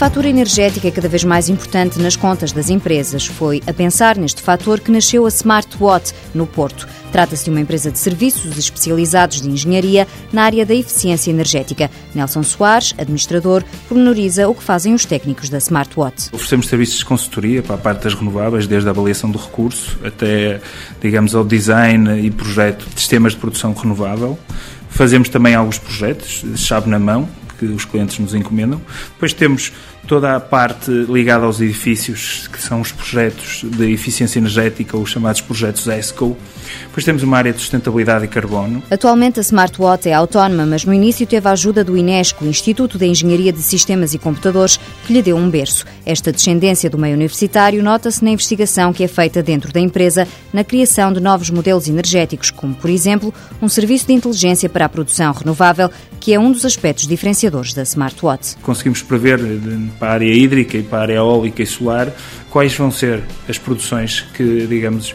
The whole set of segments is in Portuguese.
fatura energética é cada vez mais importante nas contas das empresas. Foi a pensar neste fator que nasceu a Smartwatt, no Porto. Trata-se de uma empresa de serviços especializados de engenharia na área da eficiência energética. Nelson Soares, administrador, pormenoriza o que fazem os técnicos da Smartwatt. Oferecemos serviços de consultoria para a parte das renováveis, desde a avaliação do recurso até, digamos, ao design e projeto de sistemas de produção renovável. Fazemos também alguns projetos, chave na mão, que os clientes nos encomendam. Depois temos toda a parte ligada aos edifícios, que são os projetos de eficiência energética, os chamados projetos ESCO. Depois temos uma área de sustentabilidade e carbono. Atualmente a Smartwatt é autónoma, mas no início teve a ajuda do INESCO, Instituto de Engenharia de Sistemas e Computadores, que lhe deu um berço. Esta descendência do meio universitário nota-se na investigação que é feita dentro da empresa na criação de novos modelos energéticos, como, por exemplo, um serviço de inteligência para a produção renovável, que é um dos aspectos diferenciadores da Smartwatt. Conseguimos prever para a área hídrica e para a área eólica e solar quais vão ser as produções que, digamos,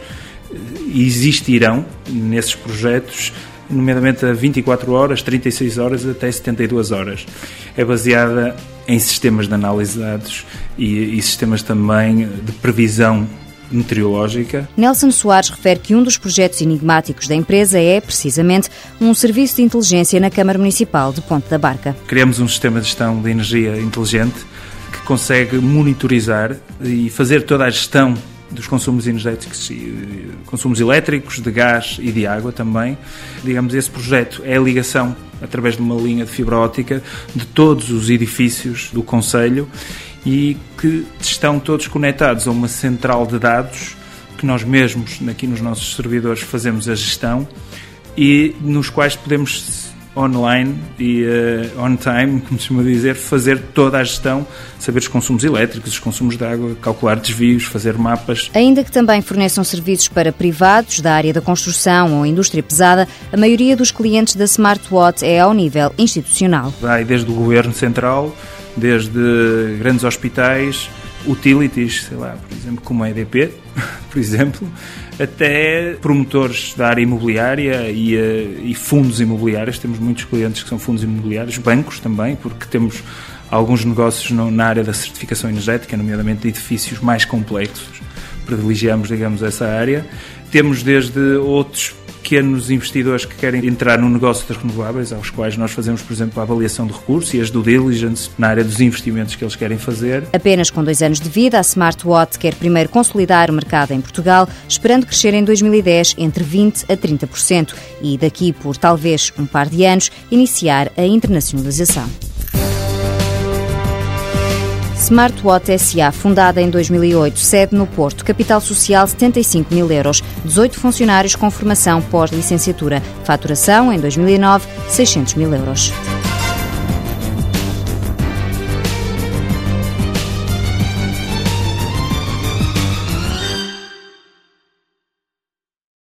existirão nesses projetos nomeadamente a 24 horas, 36 horas até 72 horas. É baseada em sistemas de análise de dados e, e sistemas também de previsão meteorológica. Nelson Soares refere que um dos projetos enigmáticos da empresa é, precisamente, um serviço de inteligência na Câmara Municipal de Ponte da Barca. Criamos um sistema de gestão de energia inteligente que consegue monitorizar e fazer toda a gestão dos consumos energéticos, consumos elétricos, de gás e de água também. Digamos, esse projeto é a ligação, através de uma linha de fibra óptica, de todos os edifícios do Conselho e que estão todos conectados a uma central de dados que nós mesmos, aqui nos nossos servidores, fazemos a gestão e nos quais podemos online e uh, on time, como se chama dizer, fazer toda a gestão, saber os consumos elétricos, os consumos de água, calcular desvios, fazer mapas. Ainda que também forneçam serviços para privados da área da construção ou indústria pesada, a maioria dos clientes da Smartwatt é ao nível institucional. Vai desde o governo central, desde grandes hospitais, utilities, sei lá, por exemplo, como a EDP, por exemplo, até promotores da área imobiliária e, eh, e, fundos imobiliários. Temos muitos clientes que são fundos imobiliários, bancos também, porque temos alguns negócios na área da certificação energética, nomeadamente de edifícios mais complexos. Privilegiamos, digamos, essa área. Temos desde outros pequenos investidores que querem entrar no negócio das renováveis, aos quais nós fazemos, por exemplo, a avaliação de recursos e as due diligence na área dos investimentos que eles querem fazer. Apenas com dois anos de vida, a Smartwatt quer primeiro consolidar o mercado em Portugal, esperando crescer em 2010 entre 20% a 30% e daqui por talvez um par de anos iniciar a internacionalização. Smartwatt SA, fundada em 2008, sede no Porto, capital social 75 mil euros, 18 funcionários com formação pós-licenciatura, faturação em 2009 600 mil euros.